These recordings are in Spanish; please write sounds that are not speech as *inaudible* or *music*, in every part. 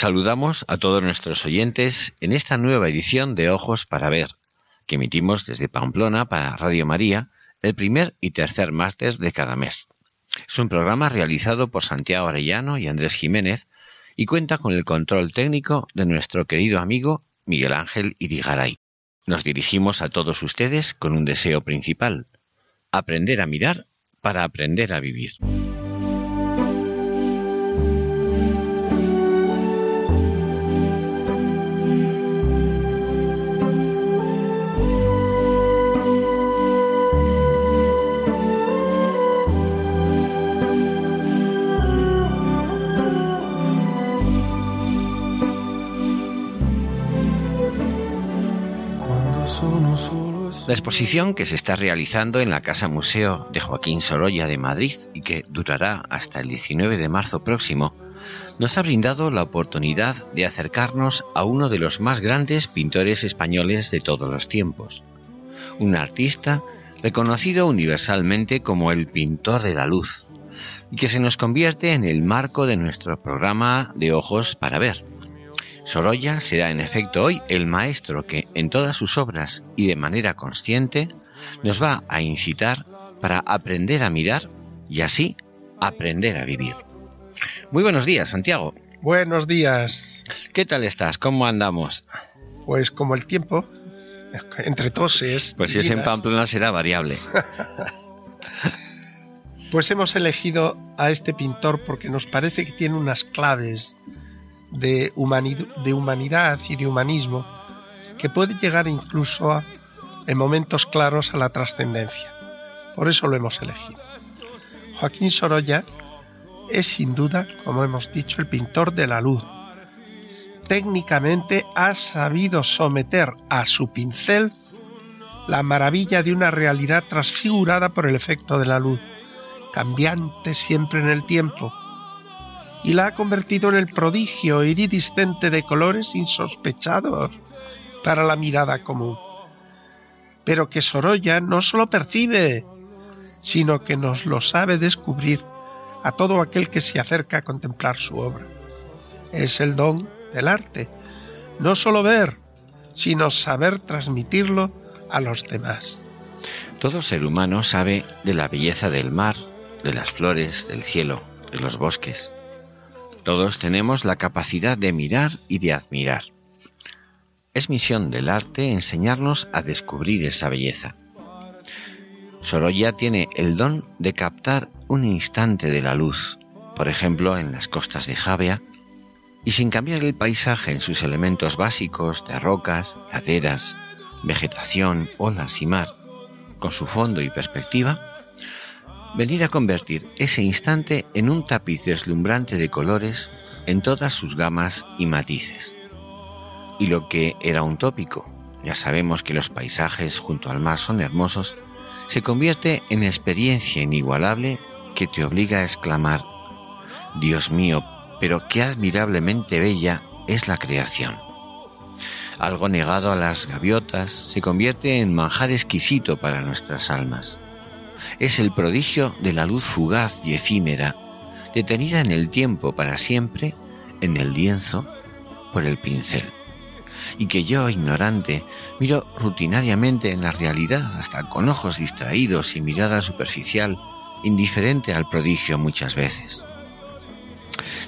Saludamos a todos nuestros oyentes en esta nueva edición de Ojos para Ver, que emitimos desde Pamplona para Radio María el primer y tercer máster de cada mes. Es un programa realizado por Santiago Arellano y Andrés Jiménez y cuenta con el control técnico de nuestro querido amigo Miguel Ángel Irigaray. Nos dirigimos a todos ustedes con un deseo principal, aprender a mirar para aprender a vivir. La exposición que se está realizando en la Casa Museo de Joaquín Sorolla de Madrid y que durará hasta el 19 de marzo próximo, nos ha brindado la oportunidad de acercarnos a uno de los más grandes pintores españoles de todos los tiempos, un artista reconocido universalmente como el pintor de la luz, y que se nos convierte en el marco de nuestro programa de Ojos para Ver Sorolla será en efecto hoy el maestro que en todas sus obras y de manera consciente nos va a incitar para aprender a mirar y así aprender a vivir. Muy buenos días, Santiago. Buenos días. ¿Qué tal estás? ¿Cómo andamos? Pues como el tiempo, entre toses. Pues si es en Pamplona será variable. *laughs* pues hemos elegido a este pintor porque nos parece que tiene unas claves de, humanidad y de humanismo que puede llegar incluso en momentos claros a la trascendencia. Por eso lo hemos elegido. Joaquín Sorolla es sin duda, como hemos dicho, el pintor de la luz. Técnicamente ha sabido someter a su pincel la maravilla de una realidad transfigurada por el efecto de la luz, cambiante siempre en el tiempo, y la ha convertido en el prodigio iridiscente de colores insospechados para la mirada común. Pero que Sorolla no solo percibe, sino que nos lo sabe descubrir a todo aquel que se acerca a contemplar su obra. Es el don del arte, no solo ver, sino saber transmitirlo a los demás. Todo ser humano sabe de la belleza del mar, de las flores, del cielo, de los bosques. Todos tenemos la capacidad de mirar y de admirar. Es misión del arte enseñarnos a descubrir esa belleza. Sorolla tiene el don de captar un instante de la luz, por ejemplo en las costas de Javea, y sin cambiar el paisaje en sus elementos básicos de rocas, laderas, vegetación, olas y mar, con su fondo y perspectiva, venir a convertir ese instante en un tapiz deslumbrante de colores en todas sus gamas y matices. Y lo que era un tópico, ya sabemos que los paisajes junto al mar son hermosos, se convierte en experiencia inigualable que te obliga a exclamar, Dios mío, pero qué admirablemente bella es la creación. Algo negado a las gaviotas se convierte en manjar exquisito para nuestras almas es el prodigio de la luz fugaz y efímera, detenida en el tiempo para siempre en el lienzo por el pincel, y que yo, ignorante, miro rutinariamente en la realidad hasta con ojos distraídos y mirada superficial, indiferente al prodigio muchas veces.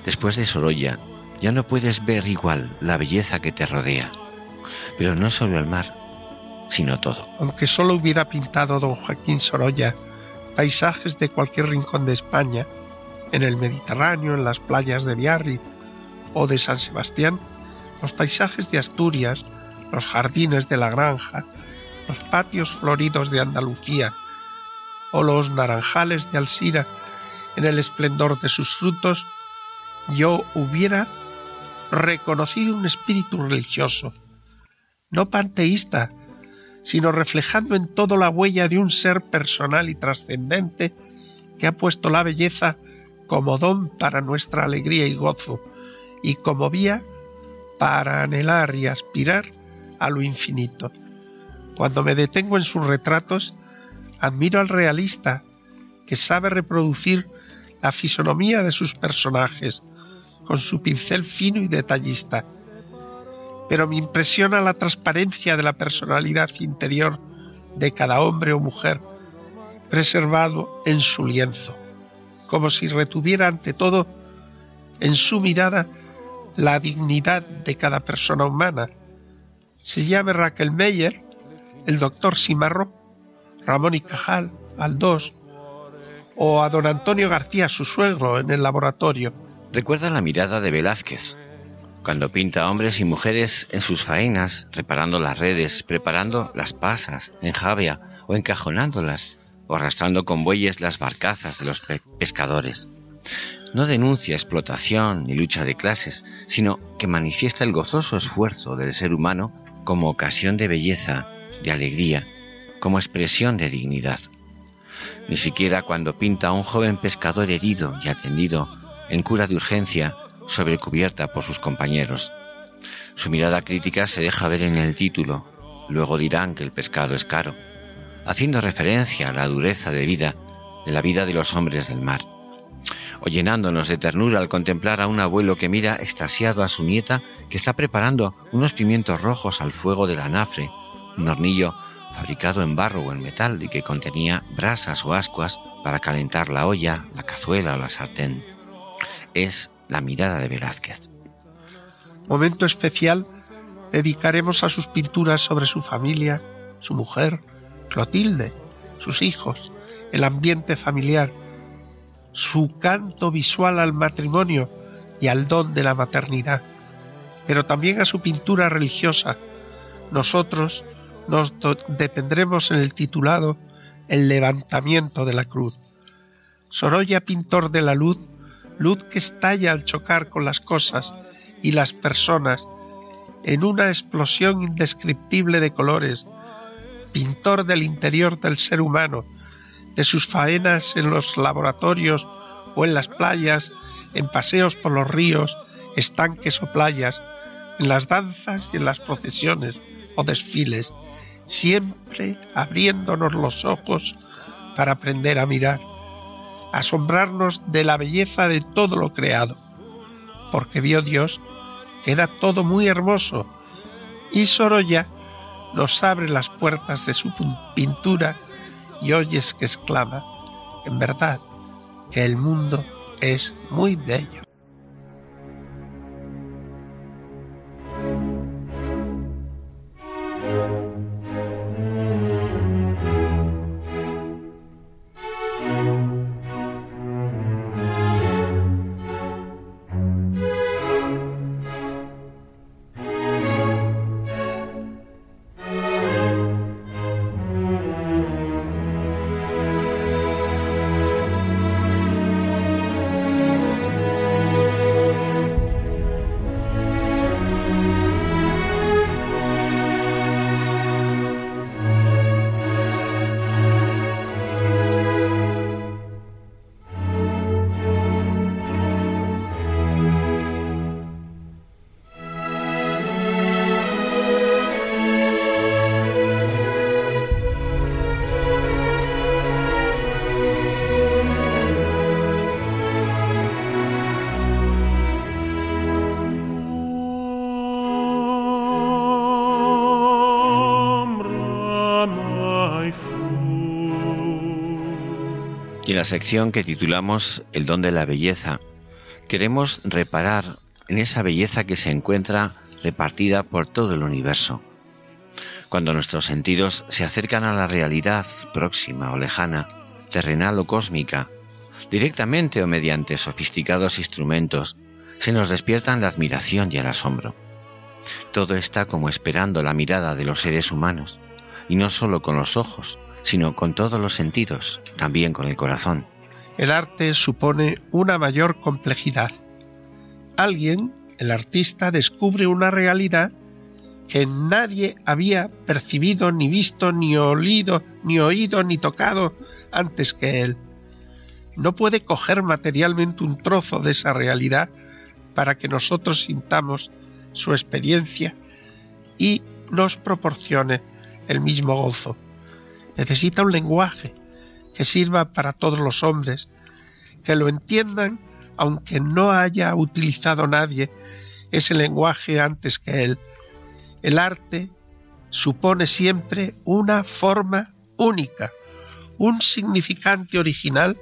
Después de Sorolla, ya no puedes ver igual la belleza que te rodea, pero no solo el mar, sino todo. Aunque solo hubiera pintado don Joaquín Sorolla paisajes de cualquier rincón de España, en el Mediterráneo, en las playas de Biarritz o de San Sebastián, los paisajes de Asturias, los jardines de la granja, los patios floridos de Andalucía o los naranjales de Alsira en el esplendor de sus frutos, yo hubiera reconocido un espíritu religioso, no panteísta, sino reflejando en todo la huella de un ser personal y trascendente que ha puesto la belleza como don para nuestra alegría y gozo, y como vía para anhelar y aspirar a lo infinito. Cuando me detengo en sus retratos, admiro al realista que sabe reproducir la fisonomía de sus personajes con su pincel fino y detallista. Pero me impresiona la transparencia de la personalidad interior de cada hombre o mujer preservado en su lienzo, como si retuviera ante todo en su mirada la dignidad de cada persona humana. Se llame Raquel Meyer, el doctor Simarro, Ramón y Cajal, Aldós, o a don Antonio García, su suegro, en el laboratorio. Recuerda la mirada de Velázquez, cuando pinta hombres y mujeres en sus faenas, reparando las redes, preparando las pasas en javia o encajonándolas, o arrastrando con bueyes las barcazas de los pescadores. No denuncia explotación ni lucha de clases, sino que manifiesta el gozoso esfuerzo del ser humano como ocasión de belleza, de alegría, como expresión de dignidad. Ni siquiera cuando pinta a un joven pescador herido y atendido en cura de urgencia sobre cubierta por sus compañeros. Su mirada crítica se deja ver en el título, luego dirán que el pescado es caro, haciendo referencia a la dureza de vida de la vida de los hombres del mar, o llenándonos de ternura al contemplar a un abuelo que mira extasiado a su nieta que está preparando unos pimientos rojos al fuego del anafre, un hornillo fabricado en barro o en metal y que contenía brasas o ascuas para calentar la olla, la cazuela o la sartén. Es la mirada de Velázquez. Momento especial dedicaremos a sus pinturas sobre su familia, su mujer, Clotilde, sus hijos, el ambiente familiar, su canto visual al matrimonio y al don de la maternidad, pero también a su pintura religiosa. Nosotros nos detendremos en el titulado El levantamiento de la cruz. Sorolla, pintor de la luz, luz que estalla al chocar con las cosas y las personas en una explosión indescriptible de colores, pintor del interior del ser humano, de sus faenas en los laboratorios o en las playas, en paseos por los ríos, estanques o playas, en las danzas y en las procesiones o desfiles, siempre abriéndonos los ojos para aprender a mirar, asombrarnos de la belleza de todo lo creado, porque vio Dios que era todo muy hermoso, y Sorolla nos abre las puertas de su pintura y oyes que exclama, en verdad, que el mundo es muy bello. La sección que titulamos El don de la belleza, queremos reparar en esa belleza que se encuentra repartida por todo el universo. Cuando nuestros sentidos se acercan a la realidad próxima o lejana, terrenal o cósmica, directamente o mediante sofisticados instrumentos, se nos despiertan la admiración y el asombro. Todo está como esperando la mirada de los seres humanos, y no solo con los ojos, sino con todos los sentidos, también con el corazón. El arte supone una mayor complejidad. Alguien, el artista, descubre una realidad que nadie había percibido, ni visto, ni olido, ni oído, ni tocado antes que él. No puede coger materialmente un trozo de esa realidad para que nosotros sintamos su experiencia y nos proporcione el mismo gozo. Necesita un lenguaje que sirva para todos los hombres, que lo entiendan aunque no haya utilizado nadie ese lenguaje antes que él. El arte supone siempre una forma única, un significante original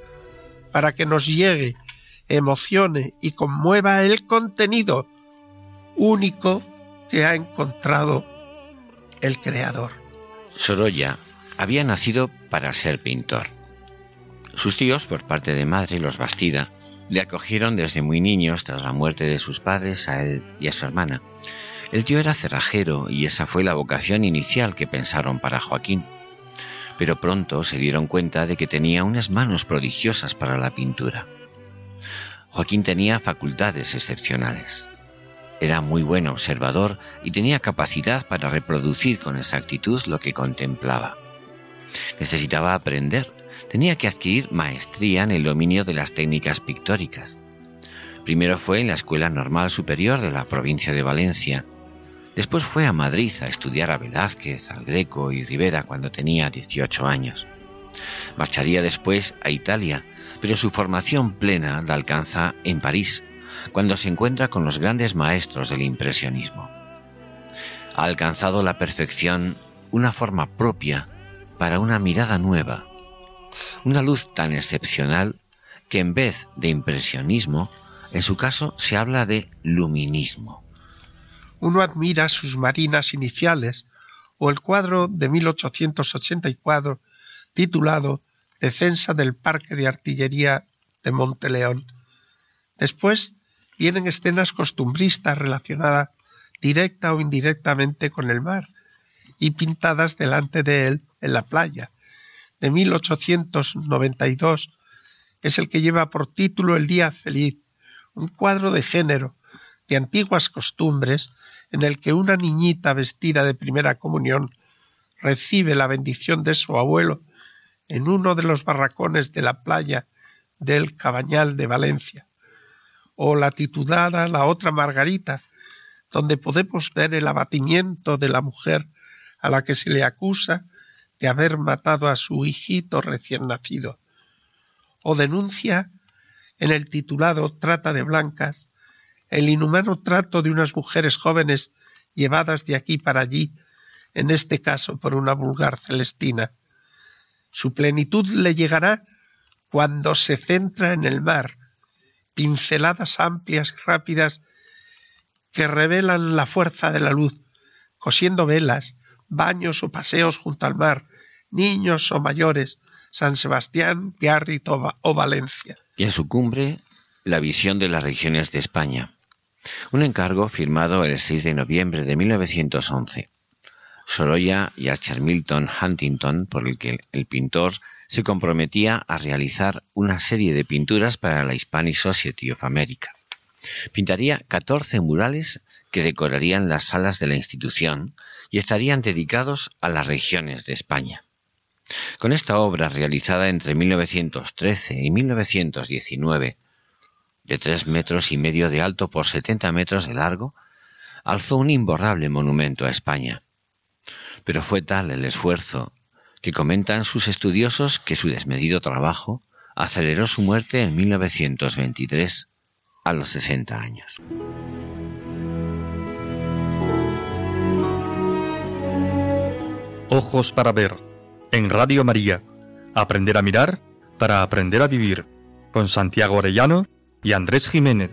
para que nos llegue, emocione y conmueva el contenido único que ha encontrado el Creador. Sorolla había nacido para ser pintor. Sus tíos, por parte de madre, los Bastida, le acogieron desde muy niños tras la muerte de sus padres a él y a su hermana. El tío era cerrajero y esa fue la vocación inicial que pensaron para Joaquín. Pero pronto se dieron cuenta de que tenía unas manos prodigiosas para la pintura. Joaquín tenía facultades excepcionales. Era muy buen observador y tenía capacidad para reproducir con exactitud lo que contemplaba. Necesitaba aprender, tenía que adquirir maestría en el dominio de las técnicas pictóricas. Primero fue en la Escuela Normal Superior de la provincia de Valencia. Después fue a Madrid a estudiar a Velázquez, al Greco y Rivera cuando tenía 18 años. Marcharía después a Italia, pero su formación plena la alcanza en París, cuando se encuentra con los grandes maestros del impresionismo. Ha alcanzado la perfección una forma propia para una mirada nueva, una luz tan excepcional que en vez de impresionismo, en su caso se habla de luminismo. Uno admira sus marinas iniciales o el cuadro de 1884 titulado Defensa del Parque de Artillería de Monteleón. Después vienen escenas costumbristas relacionadas directa o indirectamente con el mar y pintadas delante de él en la playa. De 1892 es el que lleva por título El Día Feliz, un cuadro de género, de antiguas costumbres, en el que una niñita vestida de primera comunión recibe la bendición de su abuelo en uno de los barracones de la playa del Cabañal de Valencia o la titulada La otra Margarita, donde podemos ver el abatimiento de la mujer a la que se le acusa de haber matado a su hijito recién nacido, o denuncia en el titulado Trata de Blancas el inhumano trato de unas mujeres jóvenes llevadas de aquí para allí, en este caso por una vulgar celestina. Su plenitud le llegará cuando se centra en el mar, pinceladas amplias y rápidas que revelan la fuerza de la luz, cosiendo velas, baños o paseos junto al mar, niños o mayores, San Sebastián, Biarritz o Valencia. Y en su cumbre, la visión de las regiones de España. Un encargo firmado el 6 de noviembre de 1911. Sorolla y Archer Milton Huntington, por el que el pintor se comprometía a realizar una serie de pinturas para la Hispanic Society of America. Pintaría 14 murales que decorarían las salas de la institución y estarían dedicados a las regiones de España. Con esta obra realizada entre 1913 y 1919, de tres metros y medio de alto por 70 metros de largo, alzó un imborrable monumento a España. Pero fue tal el esfuerzo que comentan sus estudiosos que su desmedido trabajo aceleró su muerte en 1923 a los 60 años. Ojos para ver en Radio María. Aprender a mirar para aprender a vivir con Santiago Orellano y Andrés Jiménez.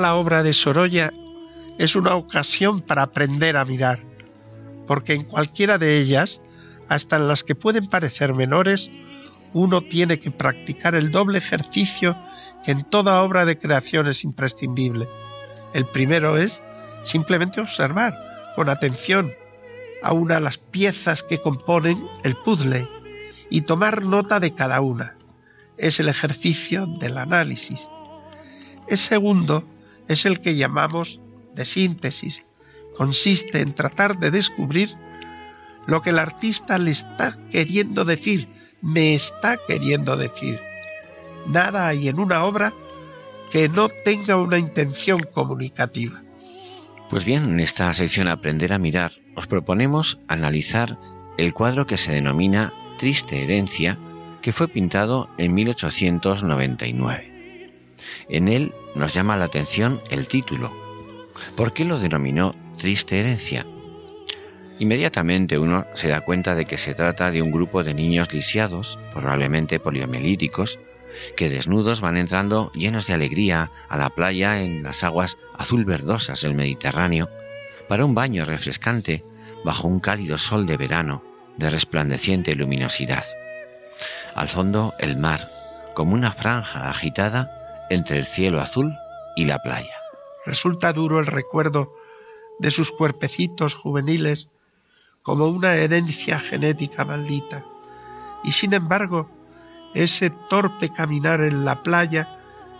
La obra de Sorolla es una ocasión para aprender a mirar, porque en cualquiera de ellas, hasta en las que pueden parecer menores, uno tiene que practicar el doble ejercicio que en toda obra de creación es imprescindible. El primero es simplemente observar con atención a una de las piezas que componen el puzzle y tomar nota de cada una. Es el ejercicio del análisis. El segundo es el que llamamos de síntesis. Consiste en tratar de descubrir lo que el artista le está queriendo decir, me está queriendo decir. Nada hay en una obra que no tenga una intención comunicativa. Pues bien, en esta sección Aprender a mirar, os proponemos analizar el cuadro que se denomina Triste Herencia, que fue pintado en 1899. En él nos llama la atención el título. ¿Por qué lo denominó Triste Herencia? Inmediatamente uno se da cuenta de que se trata de un grupo de niños lisiados, probablemente poliomielíticos, que desnudos van entrando llenos de alegría a la playa en las aguas azul verdosas del Mediterráneo para un baño refrescante bajo un cálido sol de verano de resplandeciente luminosidad. Al fondo el mar, como una franja agitada entre el cielo azul y la playa. Resulta duro el recuerdo de sus cuerpecitos juveniles como una herencia genética maldita. Y sin embargo, ese torpe caminar en la playa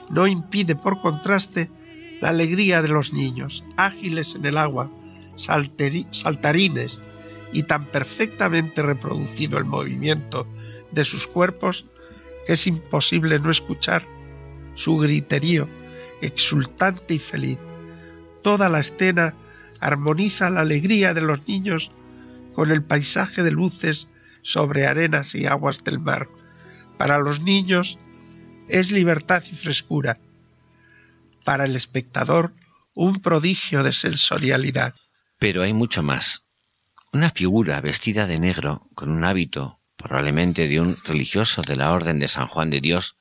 no impide por contraste la alegría de los niños, ágiles en el agua, saltarines y tan perfectamente reproducido el movimiento de sus cuerpos que es imposible no escuchar su griterío exultante y feliz. Toda la escena armoniza la alegría de los niños con el paisaje de luces sobre arenas y aguas del mar para los niños es libertad y frescura. Para el espectador, un prodigio de sensorialidad. Pero hay mucho más. Una figura vestida de negro, con un hábito, probablemente de un religioso de la Orden de San Juan de Dios,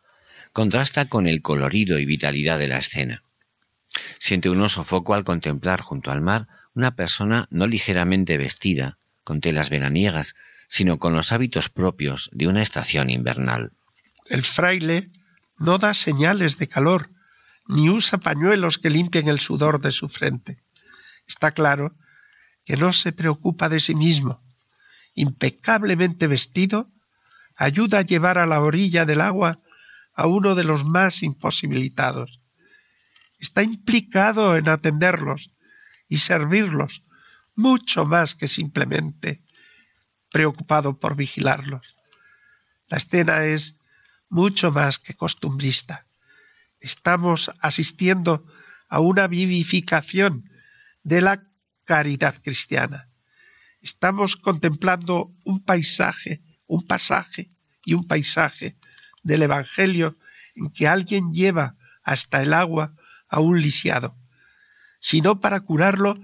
contrasta con el colorido y vitalidad de la escena. Siente un sofoco al contemplar junto al mar una persona no ligeramente vestida, con telas veraniegas, sino con los hábitos propios de una estación invernal. El fraile no da señales de calor, ni usa pañuelos que limpien el sudor de su frente. Está claro que no se preocupa de sí mismo. Impecablemente vestido, ayuda a llevar a la orilla del agua a uno de los más imposibilitados. Está implicado en atenderlos y servirlos mucho más que simplemente preocupado por vigilarlos. La escena es mucho más que costumbrista. Estamos asistiendo a una vivificación de la caridad cristiana. Estamos contemplando un paisaje, un pasaje y un paisaje del Evangelio en que alguien lleva hasta el agua a un lisiado, si no para curarlo,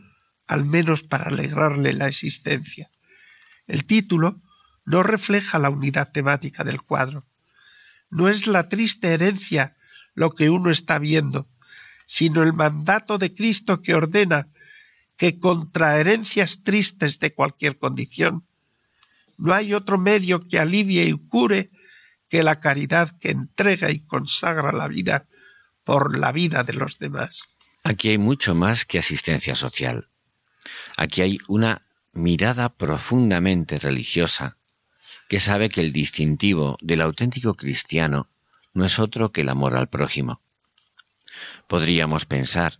al menos para alegrarle la existencia. El título no refleja la unidad temática del cuadro. No es la triste herencia lo que uno está viendo, sino el mandato de Cristo que ordena que contra herencias tristes de cualquier condición no hay otro medio que alivie y cure que la caridad que entrega y consagra la vida por la vida de los demás. Aquí hay mucho más que asistencia social. Aquí hay una mirada profundamente religiosa que sabe que el distintivo del auténtico cristiano no es otro que el amor al prójimo. Podríamos pensar,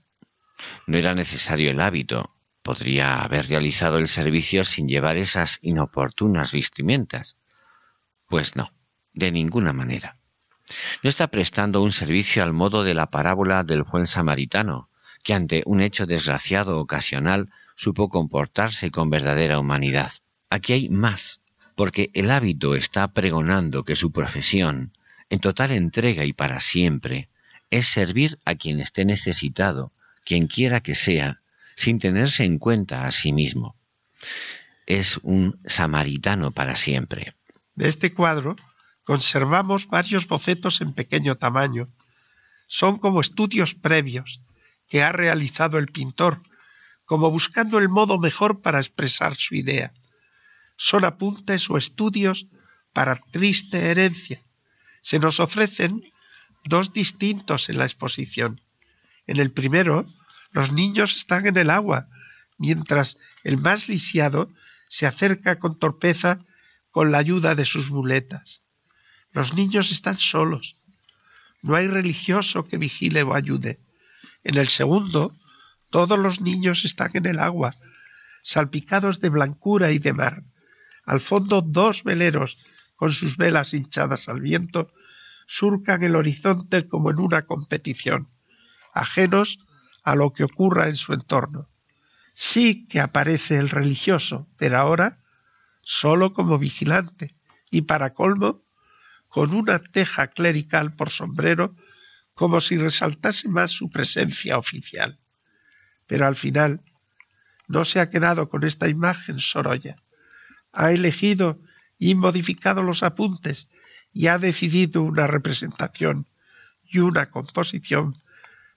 no era necesario el hábito, podría haber realizado el servicio sin llevar esas inoportunas vestimentas. Pues no, de ninguna manera. No está prestando un servicio al modo de la parábola del buen samaritano, que ante un hecho desgraciado ocasional supo comportarse con verdadera humanidad. Aquí hay más, porque el hábito está pregonando que su profesión, en total entrega y para siempre, es servir a quien esté necesitado, quien quiera que sea, sin tenerse en cuenta a sí mismo. Es un samaritano para siempre. De este cuadro conservamos varios bocetos en pequeño tamaño. Son como estudios previos, que ha realizado el pintor, como buscando el modo mejor para expresar su idea. Son apuntes o estudios para triste herencia. Se nos ofrecen dos distintos en la exposición. En el primero, los niños están en el agua, mientras el más lisiado se acerca con torpeza con la ayuda de sus muletas. Los niños están solos. No hay religioso que vigile o ayude. En el segundo, todos los niños están en el agua, salpicados de blancura y de mar. Al fondo dos veleros, con sus velas hinchadas al viento, surcan el horizonte como en una competición, ajenos a lo que ocurra en su entorno. Sí que aparece el religioso, pero ahora solo como vigilante y para colmo con una teja clerical por sombrero como si resaltase más su presencia oficial. Pero al final no se ha quedado con esta imagen Sorolla. Ha elegido y modificado los apuntes y ha decidido una representación y una composición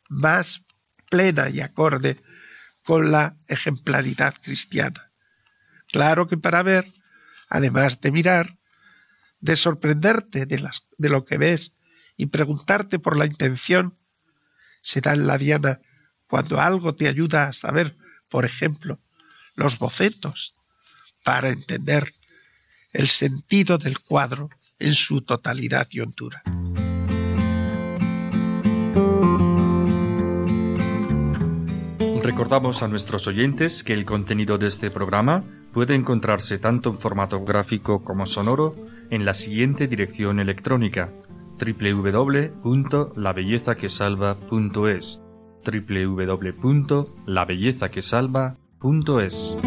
más plena y acorde con la ejemplaridad cristiana. Claro que para ver, además de mirar, de sorprenderte de, las, de lo que ves y preguntarte por la intención, será en la diana cuando algo te ayuda a saber, por ejemplo, los bocetos, para entender el sentido del cuadro en su totalidad y hondura. Recordamos a nuestros oyentes que el contenido de este programa puede encontrarse tanto en formato gráfico como sonoro en la siguiente dirección electrónica www.labellezaquesalva.es www.labellezaquesalva.es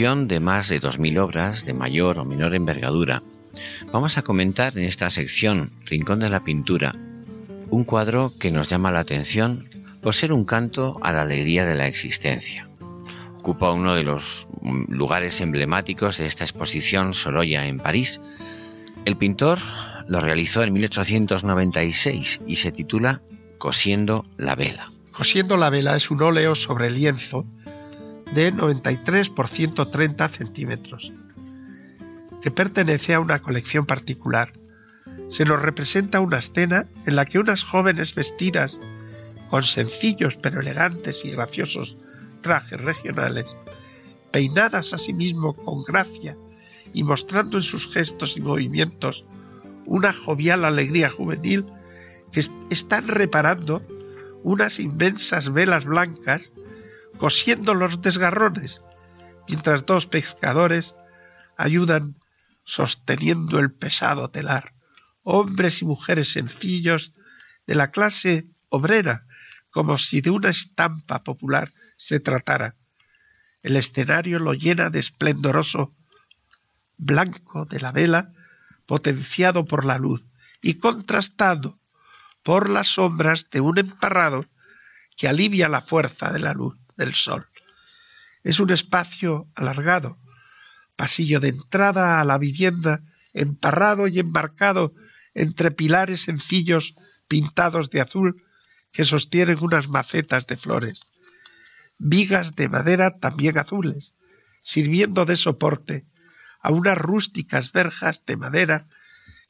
de más de 2.000 obras de mayor o menor envergadura, vamos a comentar en esta sección Rincón de la Pintura un cuadro que nos llama la atención por ser un canto a la alegría de la existencia. Ocupa uno de los lugares emblemáticos de esta exposición Sorolla en París. El pintor lo realizó en 1896 y se titula Cosiendo la vela. Cosiendo la vela es un óleo sobre lienzo de 93 por 130 centímetros, que pertenece a una colección particular. Se nos representa una escena en la que unas jóvenes vestidas con sencillos pero elegantes y graciosos trajes regionales, peinadas asimismo con gracia y mostrando en sus gestos y movimientos una jovial alegría juvenil, que están reparando unas inmensas velas blancas cosiendo los desgarrones, mientras dos pescadores ayudan sosteniendo el pesado telar, hombres y mujeres sencillos de la clase obrera, como si de una estampa popular se tratara. El escenario lo llena de esplendoroso blanco de la vela, potenciado por la luz y contrastado por las sombras de un emparrado que alivia la fuerza de la luz del sol. Es un espacio alargado, pasillo de entrada a la vivienda, emparrado y embarcado entre pilares sencillos pintados de azul que sostienen unas macetas de flores, vigas de madera también azules, sirviendo de soporte a unas rústicas verjas de madera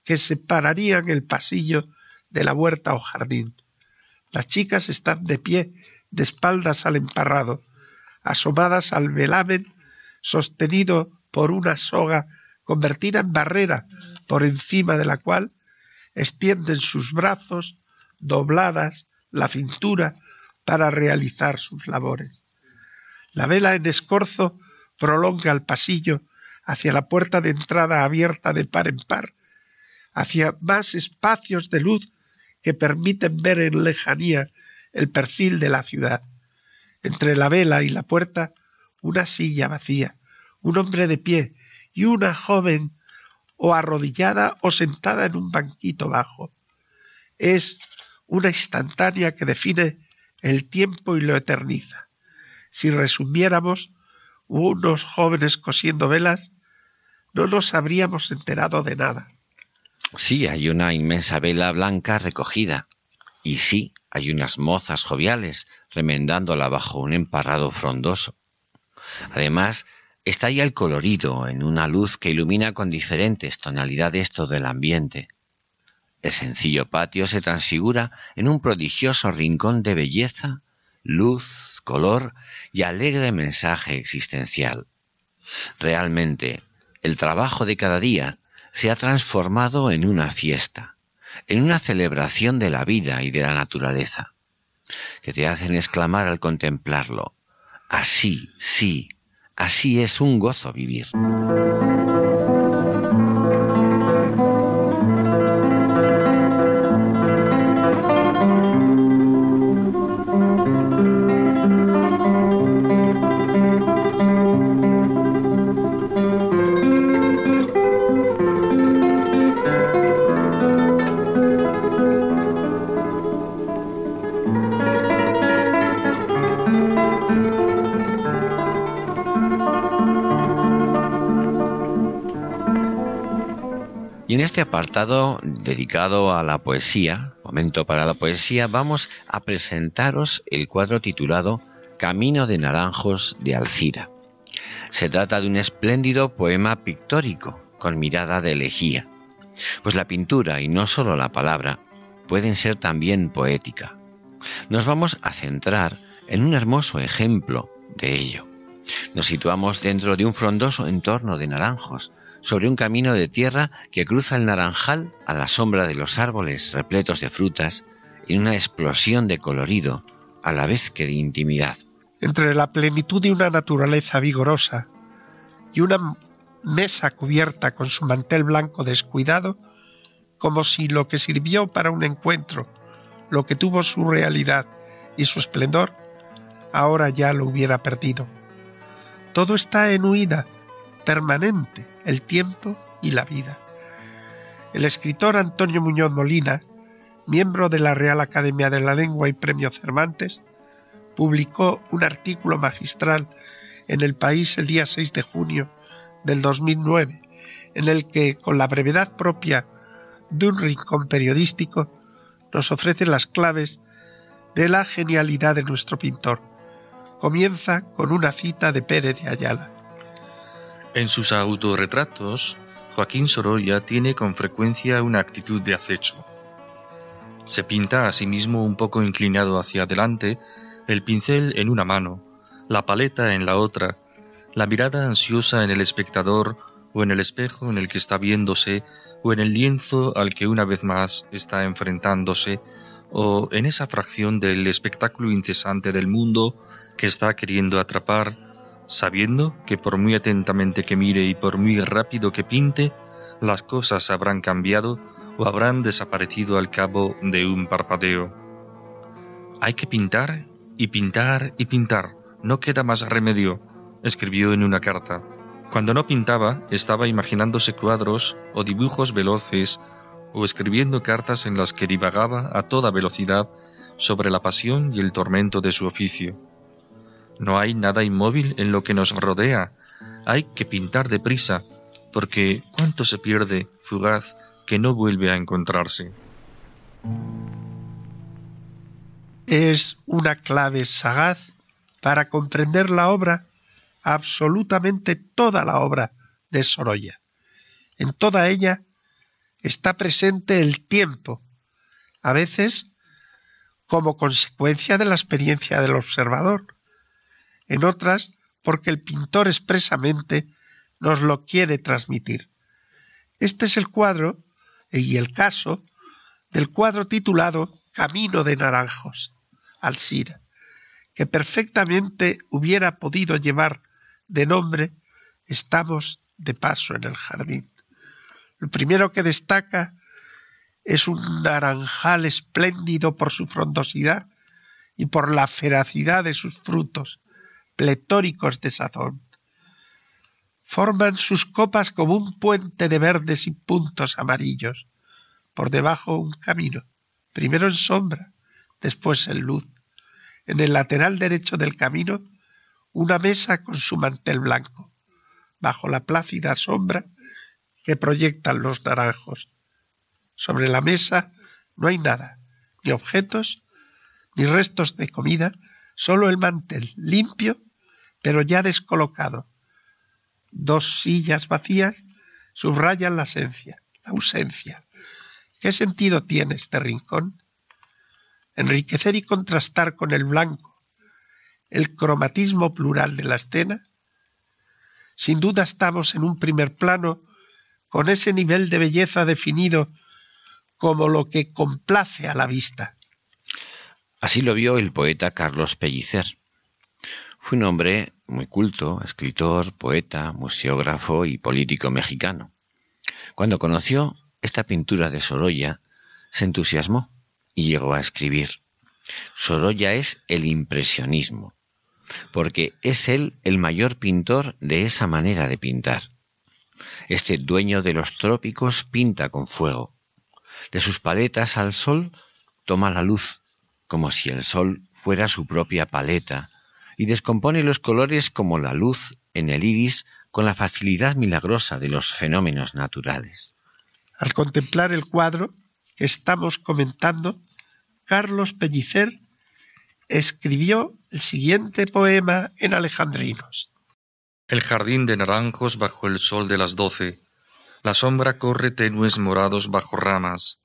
que separarían el pasillo de la huerta o jardín. Las chicas están de pie de espaldas al emparrado, asomadas al velamen sostenido por una soga convertida en barrera por encima de la cual extienden sus brazos dobladas la cintura para realizar sus labores. La vela en escorzo prolonga el pasillo hacia la puerta de entrada abierta de par en par, hacia más espacios de luz que permiten ver en lejanía el perfil de la ciudad. Entre la vela y la puerta, una silla vacía, un hombre de pie y una joven o arrodillada o sentada en un banquito bajo. Es una instantánea que define el tiempo y lo eterniza. Si resumiéramos unos jóvenes cosiendo velas, no nos habríamos enterado de nada. Sí, hay una inmensa vela blanca recogida. Y sí, hay unas mozas joviales remendándola bajo un emparrado frondoso. Además, está ahí el colorido en una luz que ilumina con diferentes tonalidades todo el ambiente. El sencillo patio se transfigura en un prodigioso rincón de belleza, luz, color y alegre mensaje existencial. Realmente, el trabajo de cada día se ha transformado en una fiesta, en una celebración de la vida y de la naturaleza, que te hacen exclamar al contemplarlo, así, sí, así es un gozo vivir. Este apartado dedicado a la poesía, momento para la poesía, vamos a presentaros el cuadro titulado Camino de Naranjos de Alcira. Se trata de un espléndido poema pictórico con mirada de elegía, pues la pintura y no solo la palabra pueden ser también poética. Nos vamos a centrar en un hermoso ejemplo de ello. Nos situamos dentro de un frondoso entorno de naranjos, sobre un camino de tierra que cruza el naranjal a la sombra de los árboles repletos de frutas en una explosión de colorido a la vez que de intimidad. Entre la plenitud de una naturaleza vigorosa y una mesa cubierta con su mantel blanco descuidado, como si lo que sirvió para un encuentro, lo que tuvo su realidad y su esplendor, ahora ya lo hubiera perdido. Todo está en huida, permanente, el tiempo y la vida. El escritor Antonio Muñoz Molina, miembro de la Real Academia de la Lengua y Premio Cervantes, publicó un artículo magistral en El País el día 6 de junio del 2009, en el que, con la brevedad propia de un rincón periodístico, nos ofrece las claves de la genialidad de nuestro pintor. Comienza con una cita de Pérez de Ayala. En sus autorretratos, Joaquín Sorolla tiene con frecuencia una actitud de acecho. Se pinta a sí mismo un poco inclinado hacia adelante, el pincel en una mano, la paleta en la otra, la mirada ansiosa en el espectador o en el espejo en el que está viéndose o en el lienzo al que una vez más está enfrentándose o en esa fracción del espectáculo incesante del mundo que está queriendo atrapar sabiendo que por muy atentamente que mire y por muy rápido que pinte, las cosas habrán cambiado o habrán desaparecido al cabo de un parpadeo. Hay que pintar y pintar y pintar, no queda más remedio, escribió en una carta. Cuando no pintaba, estaba imaginándose cuadros o dibujos veloces o escribiendo cartas en las que divagaba a toda velocidad sobre la pasión y el tormento de su oficio. No hay nada inmóvil en lo que nos rodea. Hay que pintar deprisa, porque cuánto se pierde, fugaz, que no vuelve a encontrarse. Es una clave sagaz para comprender la obra, absolutamente toda la obra de Sorolla. En toda ella está presente el tiempo, a veces como consecuencia de la experiencia del observador, en otras porque el pintor expresamente nos lo quiere transmitir. Este es el cuadro y el caso del cuadro titulado Camino de Naranjos, Alcira, que perfectamente hubiera podido llevar de nombre Estamos de paso en el jardín. Lo primero que destaca es un naranjal espléndido por su frondosidad y por la feracidad de sus frutos, pletóricos de sazón. Forman sus copas como un puente de verdes y puntos amarillos. Por debajo un camino, primero en sombra, después en luz. En el lateral derecho del camino, una mesa con su mantel blanco, bajo la plácida sombra que proyectan los naranjos. Sobre la mesa no hay nada, ni objetos, ni restos de comida, solo el mantel limpio, pero ya descolocado. Dos sillas vacías subrayan la esencia, la ausencia. ¿Qué sentido tiene este rincón? Enriquecer y contrastar con el blanco el cromatismo plural de la escena. Sin duda estamos en un primer plano con ese nivel de belleza definido como lo que complace a la vista. Así lo vio el poeta Carlos Pellicer. Fue un hombre muy culto, escritor, poeta, museógrafo y político mexicano. Cuando conoció esta pintura de Sorolla, se entusiasmó y llegó a escribir. Sorolla es el impresionismo, porque es él el mayor pintor de esa manera de pintar. Este dueño de los trópicos pinta con fuego, de sus paletas al sol toma la luz, como si el sol fuera su propia paleta, y descompone los colores como la luz en el iris con la facilidad milagrosa de los fenómenos naturales. Al contemplar el cuadro que estamos comentando, Carlos Pellicer escribió el siguiente poema en alejandrinos. El jardín de naranjos bajo el sol de las doce, la sombra corre tenues morados bajo ramas.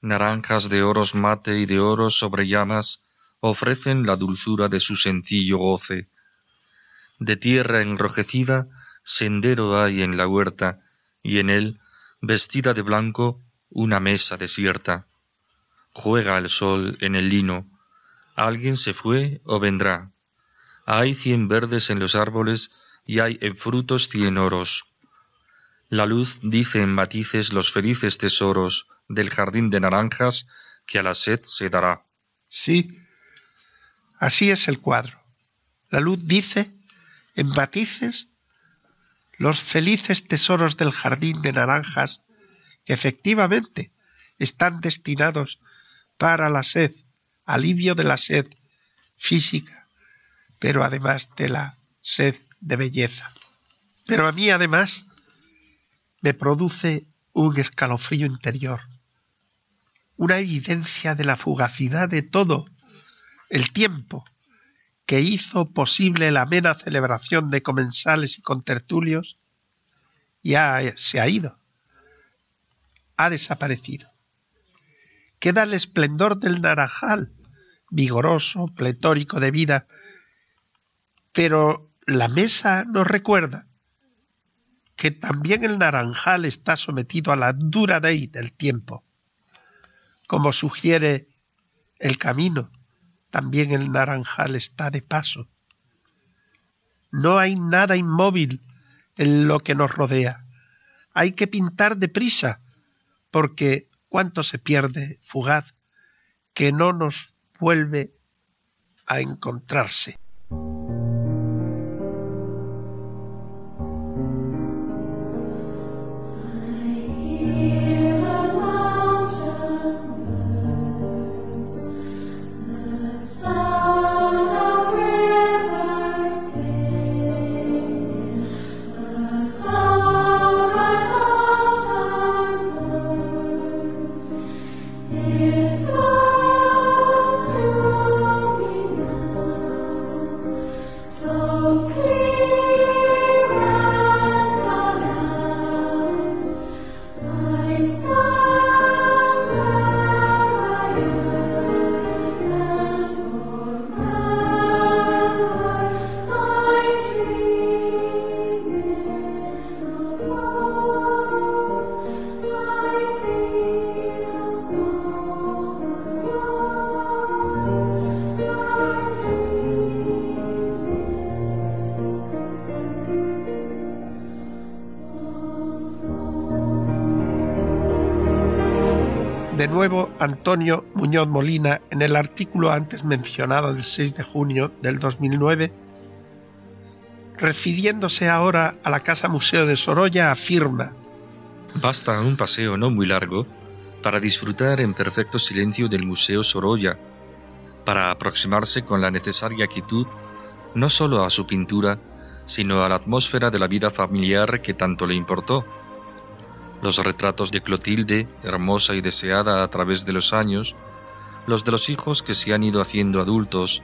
Naranjas de oros mate y de oro sobre llamas ofrecen la dulzura de su sencillo goce. De tierra enrojecida, sendero hay en la huerta, y en él, vestida de blanco, una mesa desierta. Juega el sol en el lino. Alguien se fue o vendrá. Hay cien verdes en los árboles y hay en frutos cien oros. La luz dice en matices los felices tesoros del jardín de naranjas que a la sed se dará. Sí, así es el cuadro. La luz dice en matices los felices tesoros del jardín de naranjas que efectivamente están destinados para la sed, alivio de la sed física, pero además de la sed de belleza. Pero a mí además me produce un escalofrío interior, una evidencia de la fugacidad de todo el tiempo que hizo posible la amena celebración de comensales y contertulios, ya se ha ido, ha desaparecido. Queda el esplendor del naranjal, vigoroso, pletórico de vida, pero la mesa nos recuerda que también el naranjal está sometido a la dura ley del tiempo. Como sugiere el camino, también el naranjal está de paso. No hay nada inmóvil en lo que nos rodea. Hay que pintar deprisa, porque cuánto se pierde fugaz que no nos vuelve a encontrarse. Antonio Muñoz Molina, en el artículo antes mencionado del 6 de junio del 2009, refiriéndose ahora a la Casa Museo de Sorolla, afirma Basta un paseo no muy largo para disfrutar en perfecto silencio del Museo Sorolla, para aproximarse con la necesaria quietud no sólo a su pintura, sino a la atmósfera de la vida familiar que tanto le importó. Los retratos de Clotilde, hermosa y deseada a través de los años, los de los hijos que se han ido haciendo adultos,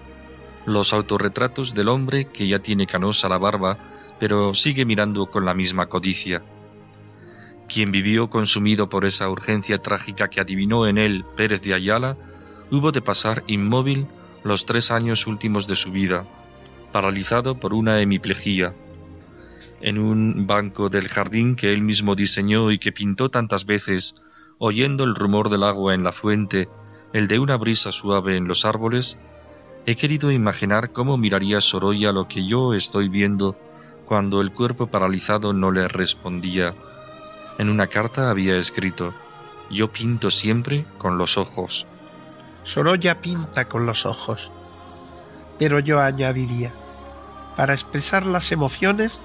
los autorretratos del hombre que ya tiene canosa la barba, pero sigue mirando con la misma codicia. Quien vivió consumido por esa urgencia trágica que adivinó en él Pérez de Ayala, hubo de pasar inmóvil los tres años últimos de su vida, paralizado por una hemiplegia. En un banco del jardín que él mismo diseñó y que pintó tantas veces, oyendo el rumor del agua en la fuente, el de una brisa suave en los árboles, he querido imaginar cómo miraría Sorolla lo que yo estoy viendo cuando el cuerpo paralizado no le respondía. En una carta había escrito, Yo pinto siempre con los ojos. Sorolla pinta con los ojos. Pero yo añadiría, para expresar las emociones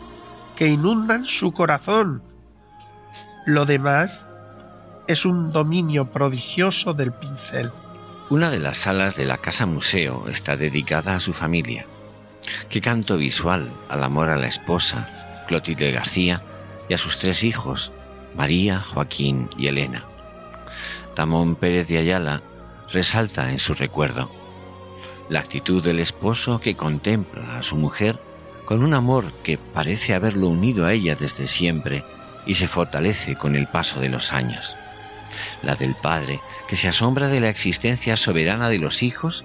que inundan su corazón. Lo demás es un dominio prodigioso del pincel. Una de las salas de la Casa Museo está dedicada a su familia. Qué canto visual al amor a la esposa, Clotilde García, y a sus tres hijos, María, Joaquín y Elena. Tamón Pérez de Ayala resalta en su recuerdo la actitud del esposo que contempla a su mujer con un amor que parece haberlo unido a ella desde siempre y se fortalece con el paso de los años. La del padre que se asombra de la existencia soberana de los hijos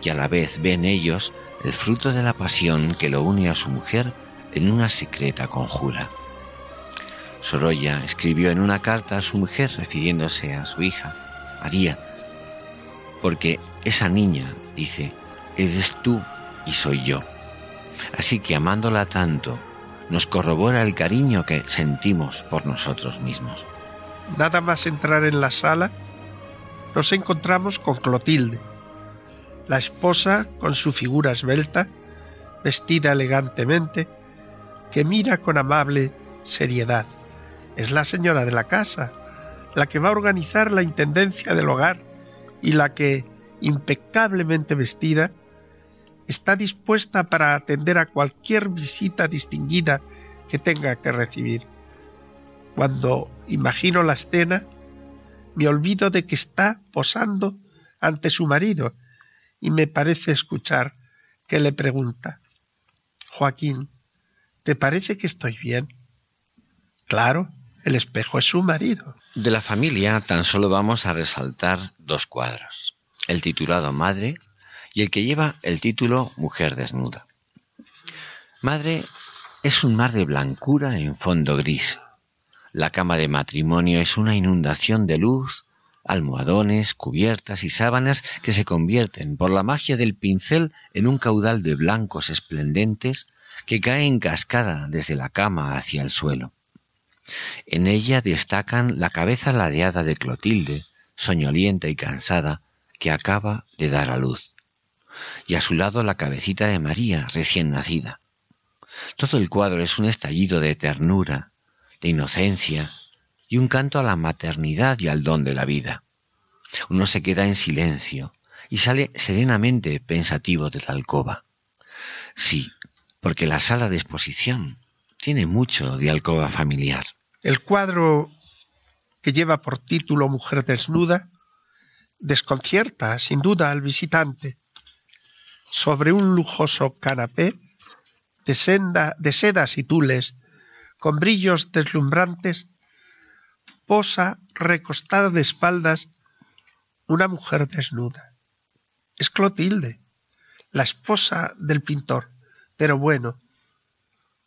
y a la vez ven ellos el fruto de la pasión que lo une a su mujer en una secreta conjura. Sorolla escribió en una carta a su mujer refiriéndose a su hija, María, porque esa niña, dice, eres tú y soy yo. Así que amándola tanto, nos corrobora el cariño que sentimos por nosotros mismos. Nada más entrar en la sala, nos encontramos con Clotilde, la esposa con su figura esbelta, vestida elegantemente, que mira con amable seriedad. Es la señora de la casa, la que va a organizar la intendencia del hogar y la que, impecablemente vestida, está dispuesta para atender a cualquier visita distinguida que tenga que recibir. Cuando imagino la escena, me olvido de que está posando ante su marido y me parece escuchar que le pregunta, Joaquín, ¿te parece que estoy bien? Claro, el espejo es su marido. De la familia tan solo vamos a resaltar dos cuadros. El titulado Madre y el que lleva el título Mujer desnuda. Madre es un mar de blancura en fondo gris. La cama de matrimonio es una inundación de luz, almohadones, cubiertas y sábanas que se convierten por la magia del pincel en un caudal de blancos esplendentes que cae en cascada desde la cama hacia el suelo. En ella destacan la cabeza ladeada de Clotilde, soñolienta y cansada, que acaba de dar a luz y a su lado la cabecita de María recién nacida. Todo el cuadro es un estallido de ternura, de inocencia y un canto a la maternidad y al don de la vida. Uno se queda en silencio y sale serenamente pensativo de la alcoba. Sí, porque la sala de exposición tiene mucho de alcoba familiar. El cuadro que lleva por título Mujer desnuda desconcierta sin duda al visitante, sobre un lujoso canapé de, senda, de sedas y tules, con brillos deslumbrantes, posa recostada de espaldas una mujer desnuda. Es Clotilde, la esposa del pintor, pero bueno,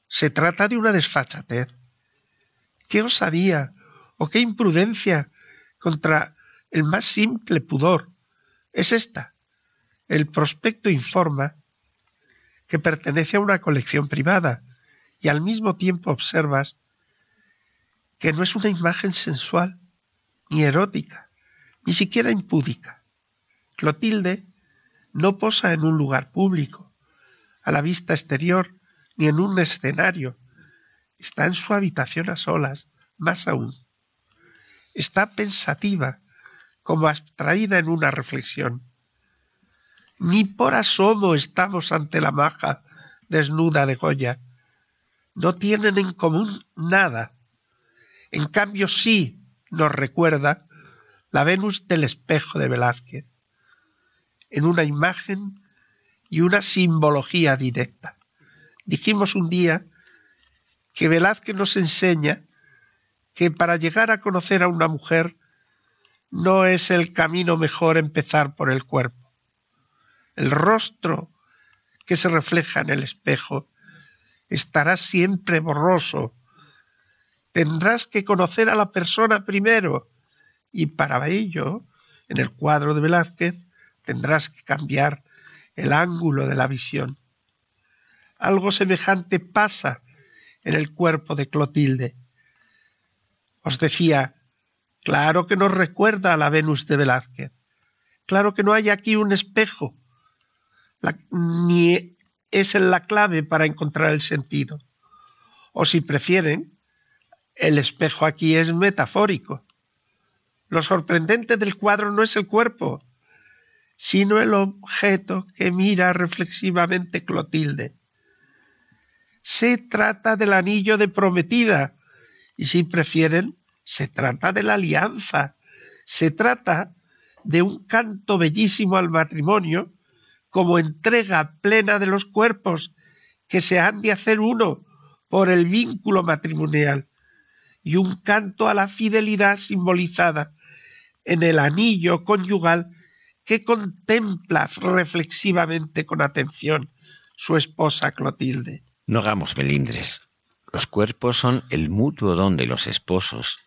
se trata de una desfachatez. ¿Qué osadía o qué imprudencia contra el más simple pudor es esta? El prospecto informa que pertenece a una colección privada y al mismo tiempo observas que no es una imagen sensual ni erótica, ni siquiera impúdica. Clotilde no posa en un lugar público, a la vista exterior, ni en un escenario. Está en su habitación a solas, más aún. Está pensativa, como abstraída en una reflexión. Ni por asomo estamos ante la maja desnuda de Goya. No tienen en común nada. En cambio sí nos recuerda la Venus del espejo de Velázquez, en una imagen y una simbología directa. Dijimos un día que Velázquez nos enseña que para llegar a conocer a una mujer no es el camino mejor empezar por el cuerpo. El rostro que se refleja en el espejo estará siempre borroso. Tendrás que conocer a la persona primero y para ello, en el cuadro de Velázquez, tendrás que cambiar el ángulo de la visión. Algo semejante pasa en el cuerpo de Clotilde. Os decía, claro que nos recuerda a la Venus de Velázquez. Claro que no hay aquí un espejo, ni es la clave para encontrar el sentido. O si prefieren, el espejo aquí es metafórico. Lo sorprendente del cuadro no es el cuerpo, sino el objeto que mira reflexivamente Clotilde. Se trata del anillo de prometida, y si prefieren, se trata de la alianza, se trata de un canto bellísimo al matrimonio como entrega plena de los cuerpos que se han de hacer uno por el vínculo matrimonial y un canto a la fidelidad simbolizada en el anillo conyugal que contempla reflexivamente con atención su esposa Clotilde. No hagamos melindres. Los cuerpos son el mutuo don de los esposos,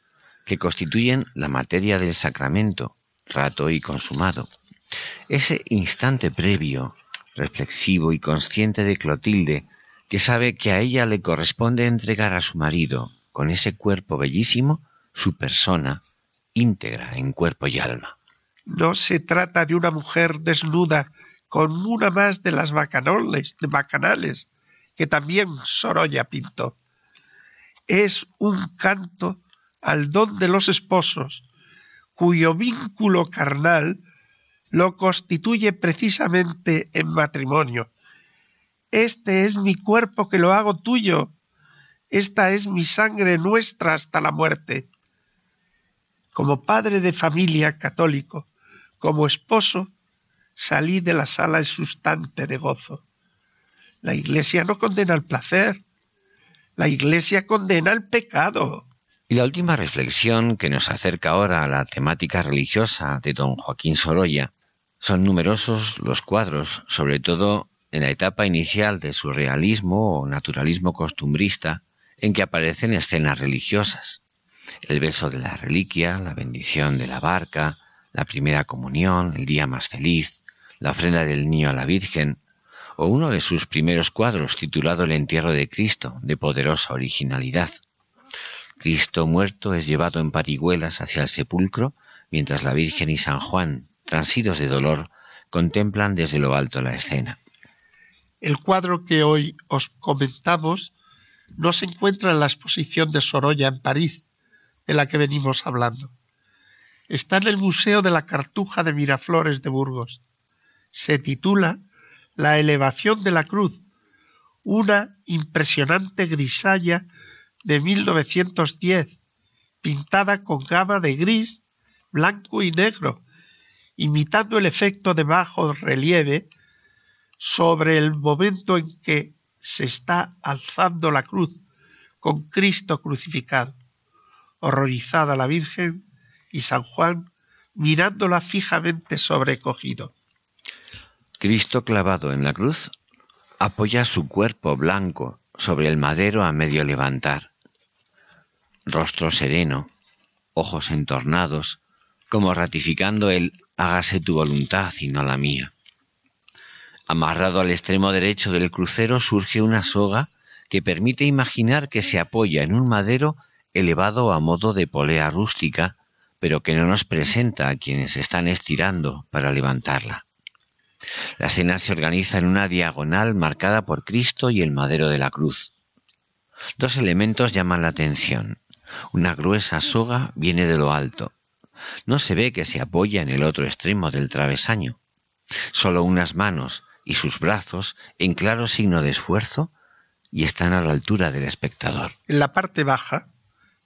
que constituyen la materia del sacramento, rato y consumado. Ese instante previo, reflexivo y consciente de Clotilde, que sabe que a ella le corresponde entregar a su marido, con ese cuerpo bellísimo, su persona, íntegra en cuerpo y alma. No se trata de una mujer desnuda con una más de las bacanales, de bacanales que también Sorolla pintó. Es un canto al don de los esposos, cuyo vínculo carnal lo constituye precisamente en matrimonio. Este es mi cuerpo que lo hago tuyo. Esta es mi sangre nuestra hasta la muerte como padre de familia católico, como esposo, salí de la sala exustante de gozo. La Iglesia no condena el placer, la Iglesia condena el pecado. Y la última reflexión que nos acerca ahora a la temática religiosa de don Joaquín Sorolla son numerosos los cuadros, sobre todo en la etapa inicial de su realismo o naturalismo costumbrista, en que aparecen escenas religiosas el beso de la reliquia, la bendición de la barca, la primera comunión, el día más feliz, la ofrenda del niño a la Virgen, o uno de sus primeros cuadros titulado El entierro de Cristo, de poderosa originalidad. Cristo muerto es llevado en parihuelas hacia el sepulcro, mientras la Virgen y San Juan, transidos de dolor, contemplan desde lo alto la escena. El cuadro que hoy os comentamos no se encuentra en la exposición de Sorolla en París, de la que venimos hablando. Está en el Museo de la Cartuja de Miraflores de Burgos. Se titula La elevación de la cruz, una impresionante grisalla de 1910, pintada con gama de gris, blanco y negro, imitando el efecto de bajo relieve sobre el momento en que se está alzando la cruz con Cristo crucificado horrorizada la Virgen y San Juan mirándola fijamente sobrecogido. Cristo clavado en la cruz apoya su cuerpo blanco sobre el madero a medio levantar. Rostro sereno, ojos entornados, como ratificando el hágase tu voluntad y no la mía. Amarrado al extremo derecho del crucero surge una soga que permite imaginar que se apoya en un madero elevado a modo de polea rústica, pero que no nos presenta a quienes están estirando para levantarla. La escena se organiza en una diagonal marcada por Cristo y el madero de la cruz. Dos elementos llaman la atención. Una gruesa soga viene de lo alto. No se ve que se apoya en el otro extremo del travesaño. Solo unas manos y sus brazos, en claro signo de esfuerzo, y están a la altura del espectador. En la parte baja,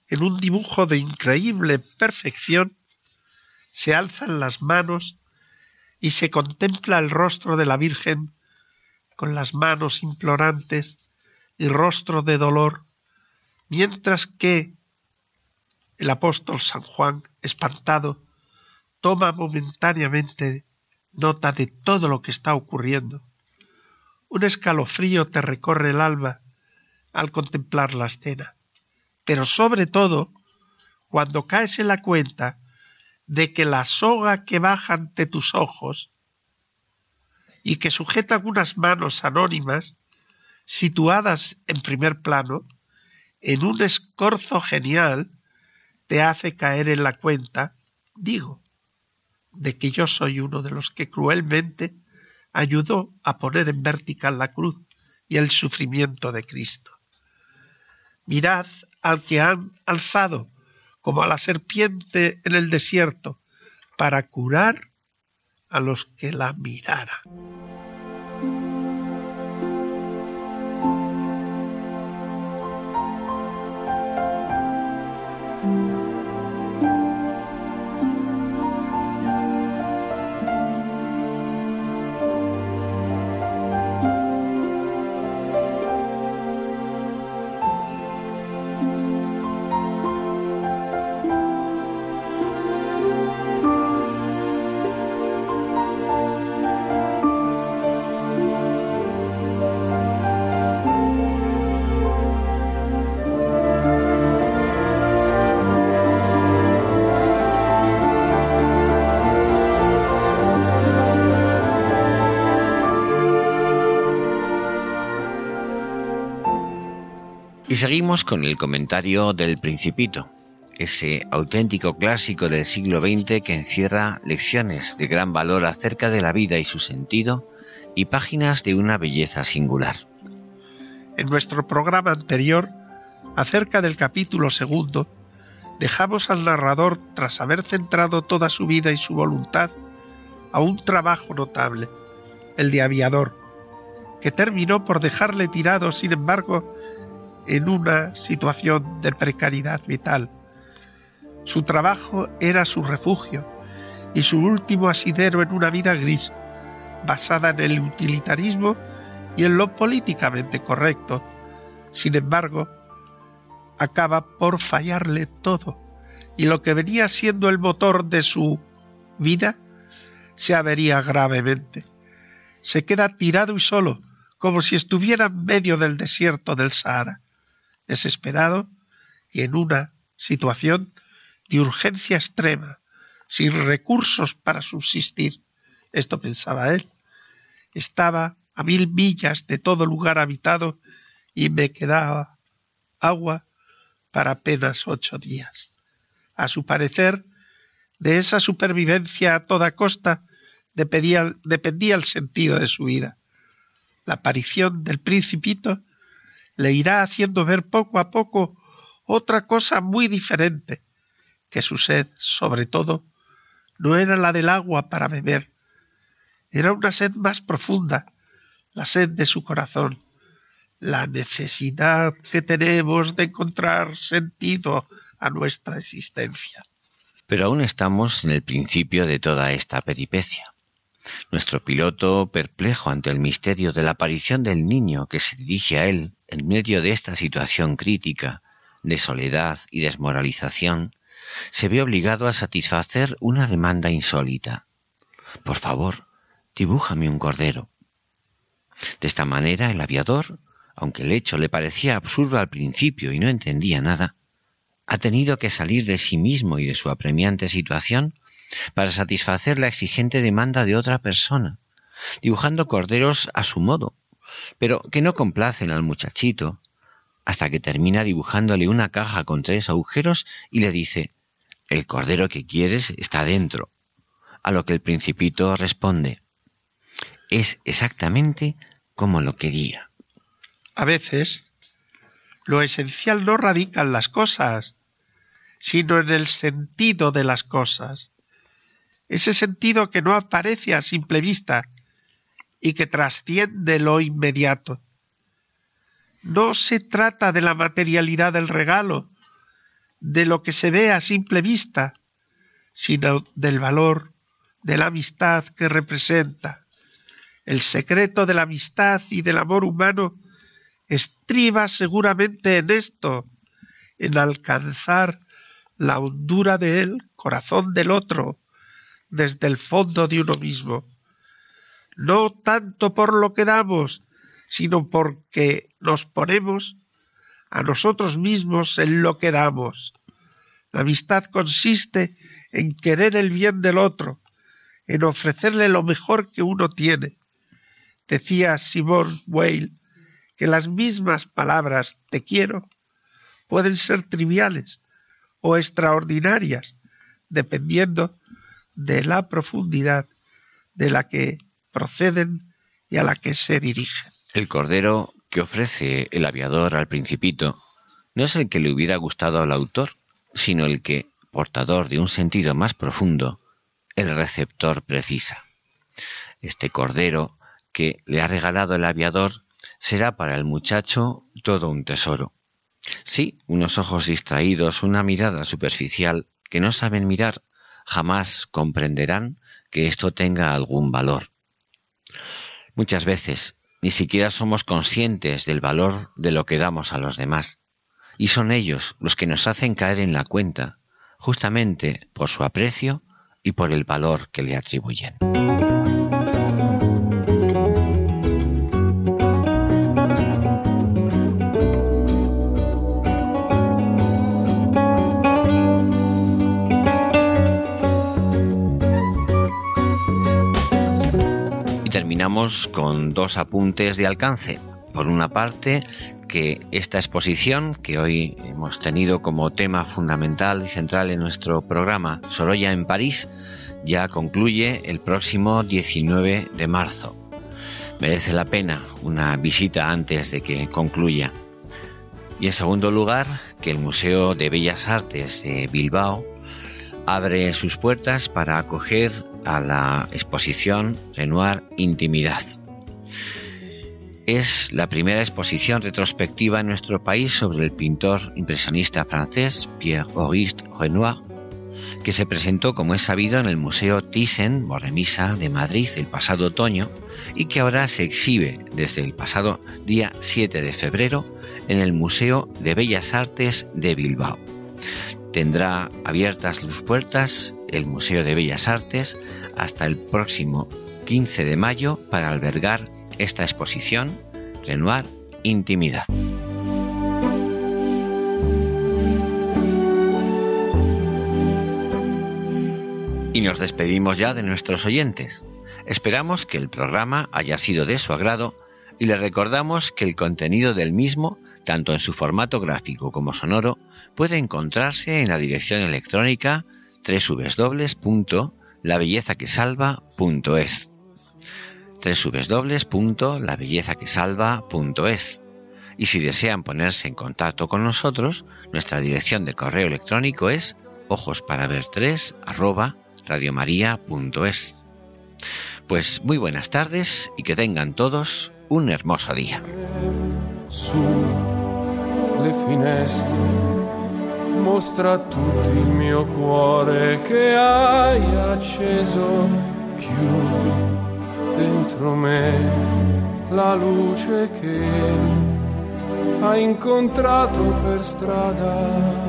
en un dibujo de increíble perfección, se alzan las manos y se contempla el rostro de la Virgen con las manos implorantes y rostro de dolor, mientras que el apóstol San Juan, espantado, toma momentáneamente nota de todo lo que está ocurriendo. Un escalofrío te recorre el alma al contemplar la escena, pero sobre todo cuando caes en la cuenta de que la soga que baja ante tus ojos y que sujetan unas manos anónimas situadas en primer plano, en un escorzo genial, te hace caer en la cuenta, digo, de que yo soy uno de los que cruelmente ayudó a poner en vertical la cruz y el sufrimiento de Cristo. Mirad al que han alzado como a la serpiente en el desierto para curar a los que la miraran. Seguimos con el comentario del Principito, ese auténtico clásico del siglo XX que encierra lecciones de gran valor acerca de la vida y su sentido y páginas de una belleza singular. En nuestro programa anterior, acerca del capítulo segundo, dejamos al narrador, tras haber centrado toda su vida y su voluntad, a un trabajo notable, el de aviador, que terminó por dejarle tirado, sin embargo, en una situación de precariedad vital. Su trabajo era su refugio y su último asidero en una vida gris, basada en el utilitarismo y en lo políticamente correcto. Sin embargo, acaba por fallarle todo y lo que venía siendo el motor de su vida se avería gravemente. Se queda tirado y solo, como si estuviera en medio del desierto del Sahara desesperado y en una situación de urgencia extrema, sin recursos para subsistir. Esto pensaba él. Estaba a mil millas de todo lugar habitado y me quedaba agua para apenas ocho días. A su parecer, de esa supervivencia a toda costa dependía, dependía el sentido de su vida. La aparición del principito le irá haciendo ver poco a poco otra cosa muy diferente, que su sed, sobre todo, no era la del agua para beber, era una sed más profunda, la sed de su corazón, la necesidad que tenemos de encontrar sentido a nuestra existencia. Pero aún estamos en el principio de toda esta peripecia. Nuestro piloto, perplejo ante el misterio de la aparición del niño que se dirige a él en medio de esta situación crítica, de soledad y desmoralización, se ve obligado a satisfacer una demanda insólita. Por favor, dibújame un cordero. De esta manera el aviador, aunque el hecho le parecía absurdo al principio y no entendía nada, ha tenido que salir de sí mismo y de su apremiante situación para satisfacer la exigente demanda de otra persona, dibujando corderos a su modo, pero que no complacen al muchachito, hasta que termina dibujándole una caja con tres agujeros y le dice el cordero que quieres está dentro. A lo que el principito responde, es exactamente como lo quería. A veces, lo esencial no radica en las cosas, sino en el sentido de las cosas. Ese sentido que no aparece a simple vista y que trasciende lo inmediato. No se trata de la materialidad del regalo, de lo que se ve a simple vista, sino del valor de la amistad que representa. El secreto de la amistad y del amor humano estriba seguramente en esto, en alcanzar la hondura del corazón del otro desde el fondo de uno mismo. No tanto por lo que damos, sino porque nos ponemos a nosotros mismos en lo que damos. La amistad consiste en querer el bien del otro, en ofrecerle lo mejor que uno tiene. Decía Simone Weil que las mismas palabras te quiero pueden ser triviales o extraordinarias, dependiendo de la profundidad de la que proceden y a la que se dirigen. El cordero que ofrece el aviador al principito no es el que le hubiera gustado al autor, sino el que, portador de un sentido más profundo, el receptor precisa. Este cordero que le ha regalado el aviador será para el muchacho todo un tesoro. Sí, unos ojos distraídos, una mirada superficial que no saben mirar, jamás comprenderán que esto tenga algún valor. Muchas veces ni siquiera somos conscientes del valor de lo que damos a los demás, y son ellos los que nos hacen caer en la cuenta, justamente por su aprecio y por el valor que le atribuyen. Con dos apuntes de alcance. Por una parte, que esta exposición que hoy hemos tenido como tema fundamental y central en nuestro programa Sorolla en París ya concluye el próximo 19 de marzo. Merece la pena una visita antes de que concluya. Y en segundo lugar, que el Museo de Bellas Artes de Bilbao abre sus puertas para acoger a la exposición Renoir Intimidad. Es la primera exposición retrospectiva en nuestro país sobre el pintor impresionista francés Pierre-Auguste Renoir, que se presentó, como es sabido, en el Museo Thyssen-Bornemisza de Madrid el pasado otoño y que ahora se exhibe desde el pasado día 7 de febrero en el Museo de Bellas Artes de Bilbao tendrá abiertas sus puertas el Museo de Bellas Artes hasta el próximo 15 de mayo para albergar esta exposición Renoir Intimidad. Y nos despedimos ya de nuestros oyentes. Esperamos que el programa haya sido de su agrado y le recordamos que el contenido del mismo, tanto en su formato gráfico como sonoro, puede encontrarse en la dirección electrónica www.labellezaquesalva.es www.labellezaquesalva.es y si desean ponerse en contacto con nosotros, nuestra dirección de correo electrónico es ojos para ver 3 Pues muy buenas tardes y que tengan todos un hermoso día. Mostra a tutti il mio cuore che hai acceso, chiudi dentro me la luce che hai incontrato per strada